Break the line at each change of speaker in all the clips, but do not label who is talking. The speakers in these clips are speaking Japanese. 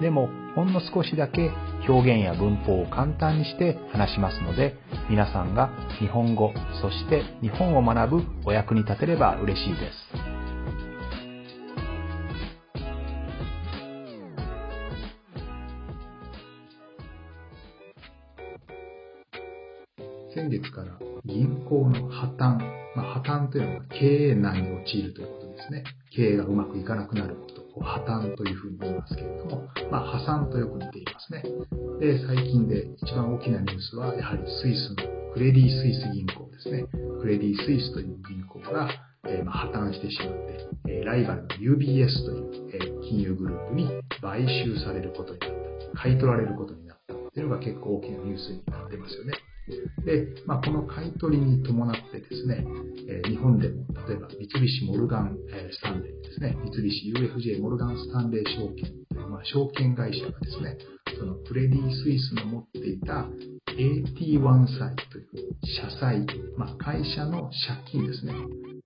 でもほんの少しだけ表現や文法を簡単にして話しますので皆さんが日本語そして日本を学ぶお役に立てれば嬉しいです。先月から銀行の破綻、まあ、破綻というのは経営難に陥るということですね。経営がうまくいかなくなること。破綻というふうに言いますけれども、まあ、破産とよく似ていますね。で、最近で一番大きなニュースは、やはりスイスのクレディ・スイス銀行ですね。クレディ・スイスという銀行が、えー、まあ、破綻してしまって、えー、ライバルの UBS という、えー、金融グループに買収されることになった。買い取られることになったっていうのが結構大きなニュースになってますよね。で、まあ、この買い取りに伴ってですね、えー、日本でも例えば三菱モルガン、えー、スタンレーですね、三菱 UFJ モルガンスタンレー証券という、まあ、証券会社がですね、そのクレディ・スイスの持っていた AT1 債という社債、まあ、会社の借金ですね、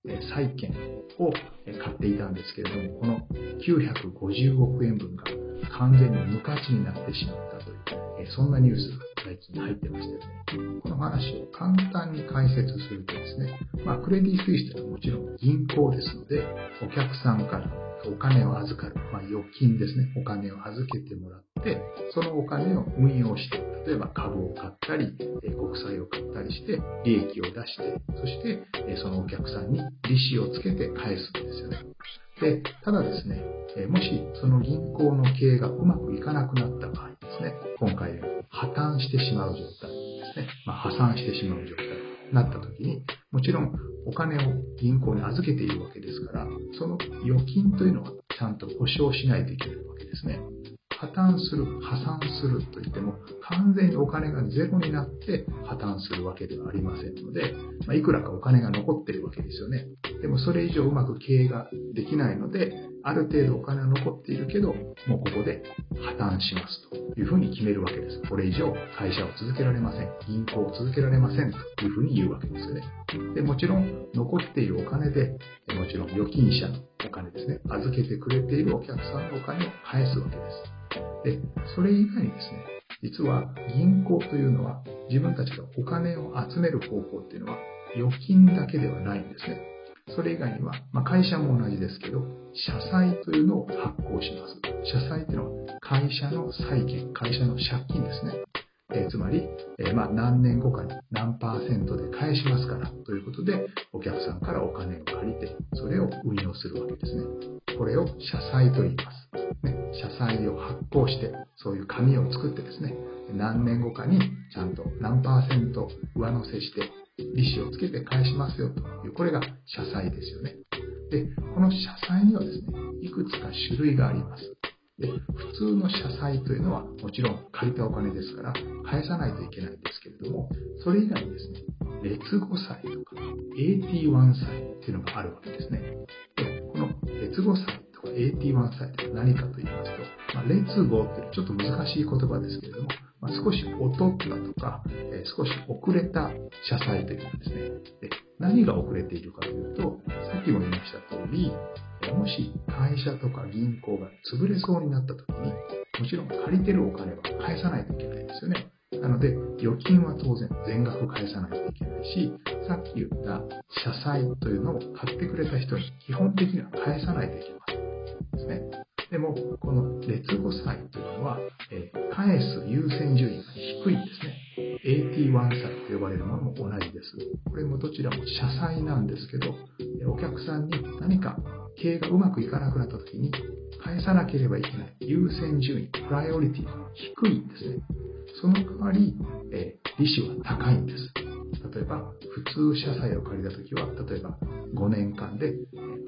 えー、債券を買っていたんですけれども、この950億円分が完全に無価値になってしまったという、えそんなニュースが最近入ってましたよね。この話を簡単に解説するとですね、まあ、クレディ・スイスというのはもちろん銀行ですので、お客さんからお金を預かる、まあ、預金ですね、お金を預けてもらって、そのお金を運用して、例えば株を買ったり、国債を買ったりして、利益を出して、そしてそのお客さんに利子をつけて返すんですよね。で、ただですね、もしその銀行の経営がうまくいかなくなった場合ですね、今回破綻してしまう状態ですね、まあ、破産してしまう状態になった時に、もちろんお金を銀行に預けているわけですから、その預金というのはちゃんと保証しないといけないわけですね。破綻する、破産するといっても、完全にお金がゼロになって破綻するわけではありませんので、まあ、いくらかお金が残ってるわけですよね。でもそれ以上うまく経営ができないので、ある程度お金は残っているけど、もうここで破綻しますというふうに決めるわけです。これ以上会社を続けられません。銀行を続けられませんというふうに言うわけですよね。で、もちろん残っているお金で、もちろん預金者のお金ですね、預けてくれているお客さんのお金を返すわけです。で、それ以外にですね、実は銀行というのは自分たちがお金を集める方法っていうのは預金だけではないんですね。それ以外には、まあ、会社も同じですけど、社債というのを発行します。社債というのは会社の債権、会社の借金ですね。えー、つまり、えー、まあ、何年後かに何パーセントで返しますからということで、お客さんからお金を借りて、それを運用するわけですね。これを社債と言います。ね、社債を発行して、そういう紙を作ってですね、何年後かにちゃんと何パーセント上乗せして、利子をつけて返しますよという、これが社債ですよね。で、この社債にはですね、いくつか種類があります。で、普通の社債というのはもちろん借りたお金ですから返さないといけないんですけれども、それ以外にですね、劣後債とか AT1 債っていうのがあるわけですね。で、この劣後債とか AT1 債って何かと言いますと、まあ、劣後ってちょっと難しい言葉ですけれども、まあ、少し劣ったとか、えー、少し遅れた社債というかですねで、何が遅れているかというと、さっきも言いました通り、もし会社とか銀行が潰れそうになった時に、もちろん借りてるお金は返さないといけないですよね。なので、預金は当然全額返さないといけないし、さっき言った社債というのを買ってくれた人に基本的には返さないといけません。ですね。でも、この劣後債というのは、えー、返す優先順位が低いんですね。AT1 債と呼ばれるものも同じです。これもどちらも社債なんですけど、お客さんに何か経営がうまくいかなくなった時に返さなければいけない優先順位、プライオリティが低いんですね。その代わり、えー、利子は高いんです。例えば、普通社債を借りた時は、例えば5年間で、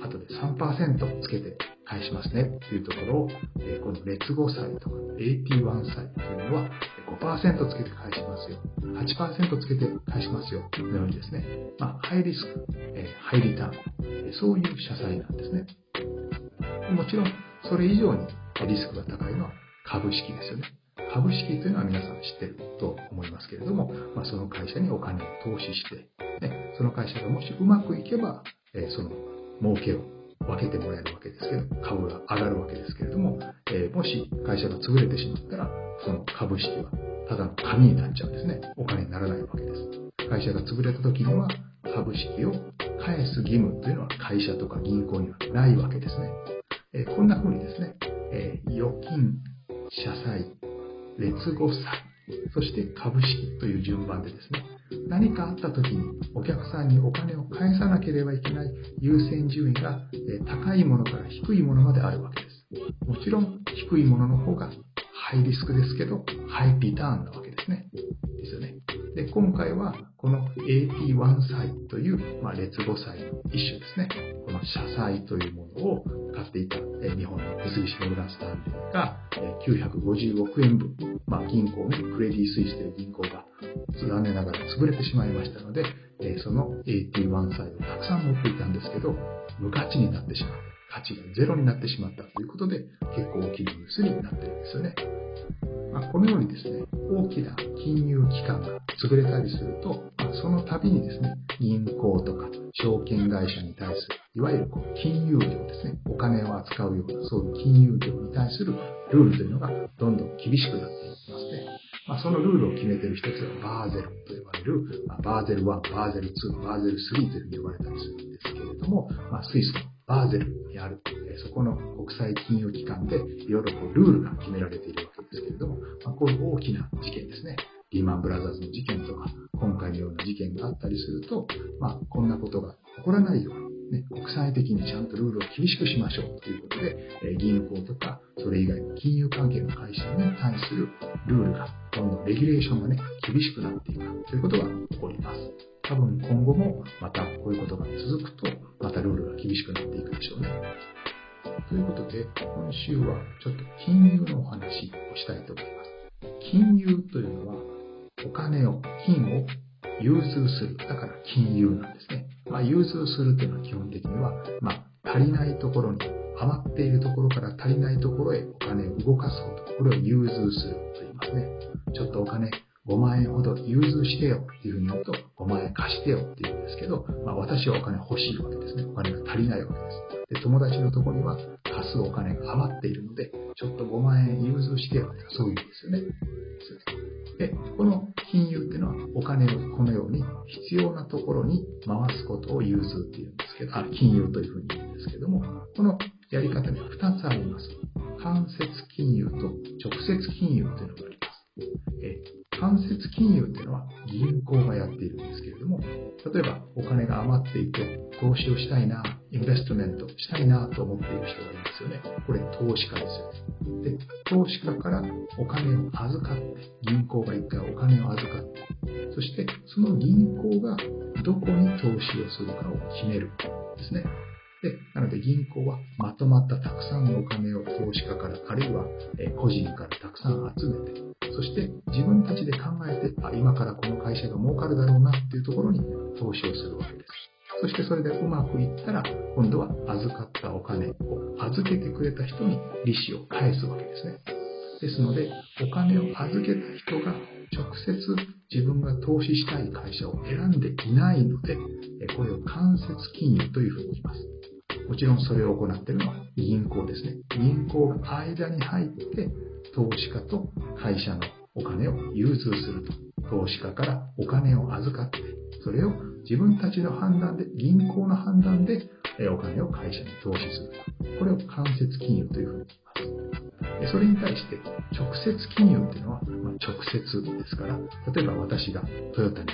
後で3%つけて返しますねっていうところを、えこの劣後債とか81債というのは5%つけて返しますよ。8%つけて返しますよ。のようにですね、まあ、ハイリスク、えハイリターン、えそういう社債なんですね。もちろん、それ以上にリスクが高いのは株式ですよね。株式というのは皆さん知ってると思いますけれども、まあ、その会社にお金を投資して、ね、その会社がもしうまくいけば、えー、その儲けを分けてもらえるわけですけど、株が上がるわけですけれども、えー、もし会社が潰れてしまったら、その株式はただの紙になっちゃうんですね。お金にならないわけです。会社が潰れた時には、株式を返す義務というのは会社とか銀行にはないわけですね。えー、こんな風にですね、えー、預金、社債、劣後債、そして株式という順番でですね、何かあった時にお客さんにお金を返さなければいけない優先順位が高いものから低いものまであるわけです。もちろん低いものの方がハイリスクですけど、ハイリターンなわけですね。ですよね。で、今回はこの AT1 債という、まあ、劣後債の一種ですね。この社債というものを買っていた、え日本の三菱モルガンスタンレーが、え950億円分、まあ、銀行ね、クレディ・スイスという銀行が残念ながら潰れてしまいましたので、えその AT1 債をたくさん持っていたんですけど、無価値になってしまう。価値がゼロになってしまったということで、結構大きなニュースになってるんですよね。まあ、このようにですね、大きな金融機関が潰れたりすると、まあ、その度にですね、銀行とか証券会社に対する、いわゆるこう金融業ですね、お金を扱うような、そういう金融業に対するルールというのがどんどん厳しくなっていきますね。まあ、そのルールを決めている一つがバーゼルと呼ばれる、まあ、バーゼル1、バーゼル2、バーゼル3というふうに呼ばれたりするんですけれども、まあ、スイスのバーゼルにある、そこの国際金融機関でいろいろこうルールが決められているわけですけれども、まあ、こういう大きな事件ですね。リーマンブラザーズの事件とか、今回のような事件があったりすると、まあ、こんなことが起こらないように、ね、国際的にちゃんとルールを厳しくしましょうということで、え銀行とか、それ以外の金融関係の会社に対するルールが、どんどんレギュレーションがね、厳しくなっていくということが起こります。多分今後もまたこういうことが続くと、またルールが厳しくなっていくでしょうね。ということで、今週はちょっと金融のお話をしたいと思います。金融というのは、お金を、金を融通する。だから金融なんですね。まあ、融通するというのは基本的には、まあ、足りないところに、余っているところから足りないところへお金を動かすこと。これを融通するといますね。ちょっとお金5万円ほど融通してよっていうふうに言うと、5万円貸してよって言うんですけど、まあ、私はお金欲しいわけですね。お金が足りないわけです。で、友達のところには貸すお金が余っているので、ちょっと5万円融通してよってそういうんですよね。で、この金融っていうのはお金をこのように必要なところに回すことを融通っていうんですけど、あ、金融というふうに言うんですけども、この投資をしたいな、インベストメントしたいなと思っている人がいますよね。これ投資家ですよね。で、投資家からお金を預かって、銀行が一回お金を預かって、そしてその銀行がどこに投資をするかを決めるんですね。で、なので銀行はまとまったたくさんのお金を投資家から、あるいは個人からたくさん集めて、そして自分たちで考えて、あ、今からこの会社が儲かるだろうなっていうところに投資をするわけです。そしてそれでうまくいったら、今度は預かったお金を預けてくれた人に利子を返すわけですね。ですので、お金を預けた人が直接自分が投資したい会社を選んでいないので、これを間接金融というふうに言います。もちろんそれを行っているのは銀行ですね。銀行が間に入って投資家と会社のお金を融通すると。投資家からお金を預かって、それを自分たちの判断で、銀行の判断でお金を会社に投資する。これを間接金融というふうに言います。それに対して直接金融っていうのは、ま直接ですから、例えば私がトヨタに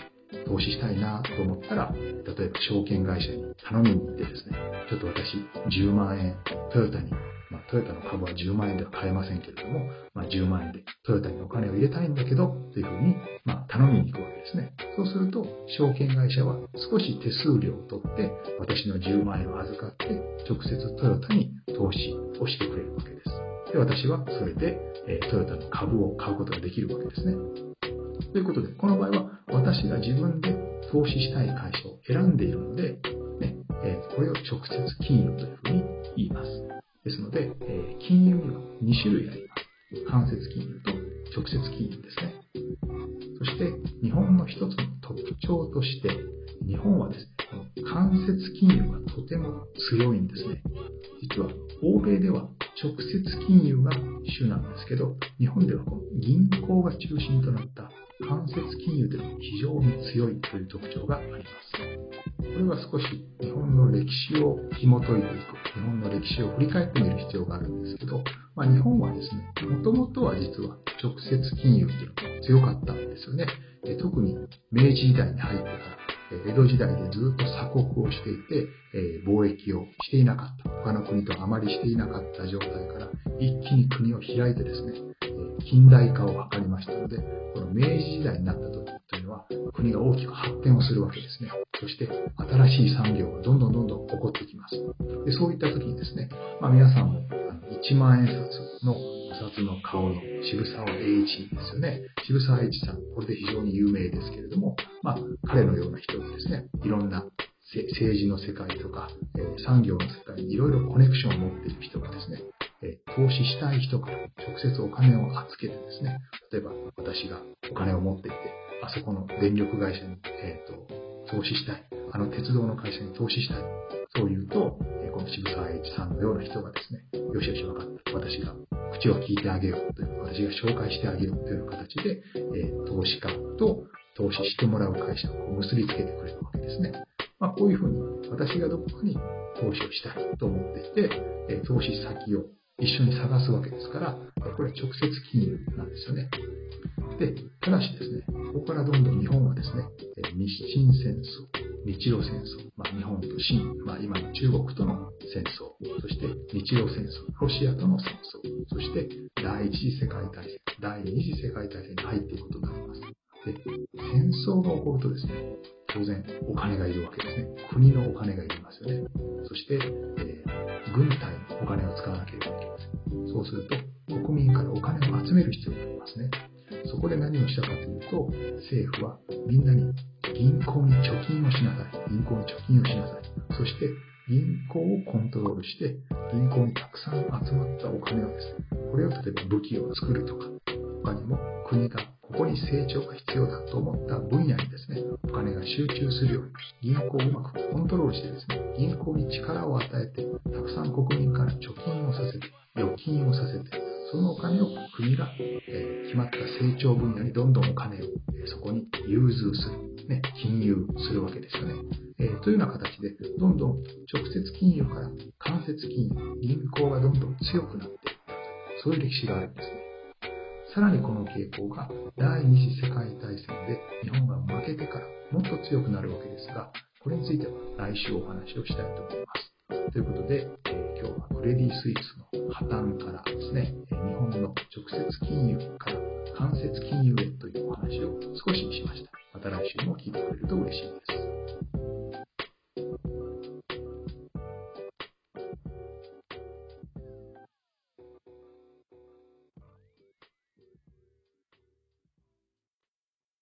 投資したいなと思ったら、例えば証券会社に頼みに行ってですね、ちょっと私10万円トヨタにまトヨタの株は10万円では買えませんけれども、まあ、10万円でトヨタにお金を入れたいんだけど、というふうに、まあ、頼みに行くわけですね。そうすると、証券会社は少し手数料を取って、私の10万円を預かって、直接トヨタに投資をしてくれるわけです。で、私はそれで、えトヨタの株を買うことができるわけですね。ということで、この場合は私が自分で投資したい会社を選んでいるので、ねえこれを直接金融というふうに言います。ですので、え金融には2種類あります。間接金融と直接金融ですね。そして日本の一つの特徴として、日本はですね、間接金融がとても強いんですね。実は欧米では直接金融が主なんですけど、日本ではこの銀行が中心となった間接金融でも非常に強いという特徴があります。これは少し日本の歴史を紐解いていく、日本の歴史を振り返ってみる必要があるんですけど、まあ、日本はですね、もともとは実は直接金融というのが強かったんですよね。特に明治時代に入ってから江戸時代でずっと鎖国をしていて、え貿易をしていなかった。他の国とあまりしていなかった状態から一気に国を開いてですね、近代化を図りましたので、この明治時代になった時というのは、国が大きく発展をするわけですね。そして、新しい産業がどんどんどんどん起こってきます。でそういった時にですね、まあ、皆さんも1万円札のお札の顔の渋沢栄一ですよね。渋沢栄一さん、これで非常に有名ですけれども、まあ、彼のような人がですね、いろんな政治の世界とか、え産業の世界にいろいろコネクションを持っている人がですね、え投資したい人から直接お金を預けてですね、例えば私がお金を持っていて、あそこの電力会社に、えーと、投資したい、あの鉄道の会社に投資したい、そう言うと、えこの渋沢栄一さんのような人がですね、よしよし分かった、私が口を聞いてあげようという、私が紹介してあげようという形で、えー、投資家と投資してもらう会社を結びつけてくれるわけですね。まあ、こういうふうに私がどこかに投資をしたいと思っていて、え投資先を一緒に探すわけですから、これは直接金融なんですよね。で、ただしですね、ここからどんどん日本はですね、日清戦争、日露戦争、まあ、日本と清、まあ、今の中国との戦争、そして日露戦争、ロシアとの戦争、そして第一次世界大戦、第二次世界大戦に入っていくことになります。で、戦争が起こるとですね、当然お金がいるわけですね。国のお金がいりますよね。そして、えー、軍隊にお金を使わなければいけません。そうすると、国民からお金を集める必要がありますね。そこで何をしたかというと、政府はみんなに銀行に貯金をしなさい。銀行に貯金をしなさい。そして、銀行をコントロールして、銀行にたくさん集まったお金をですね、これを例えば武器を作るとか、他にも国がここに成長が必要だと思った分野にですね、お金が集中するように、銀行をうまくコントロールしてですね、銀行に力を与えて、たくさん国民から貯金をさせて、預金をさせて、そのお金を国が、え、決まった成長分野にどんどんお金を、え、そこに融通する、ね、金融するわけですよね。えー、というような形で、どんどん直接金融から間接金融、銀行がどんどん強くなっていったそういう歴史があるんですね。さらにこの傾向が第二次世界大戦で日本が負けてからもっと強くなるわけですが、これについては来週お話をしたいと思います。ということで、え、今日はクレディ・スイスの破綻からですね、日本の直接金融から間接金融へというお話を少ししました。また来週も聞いてくれると嬉しいです。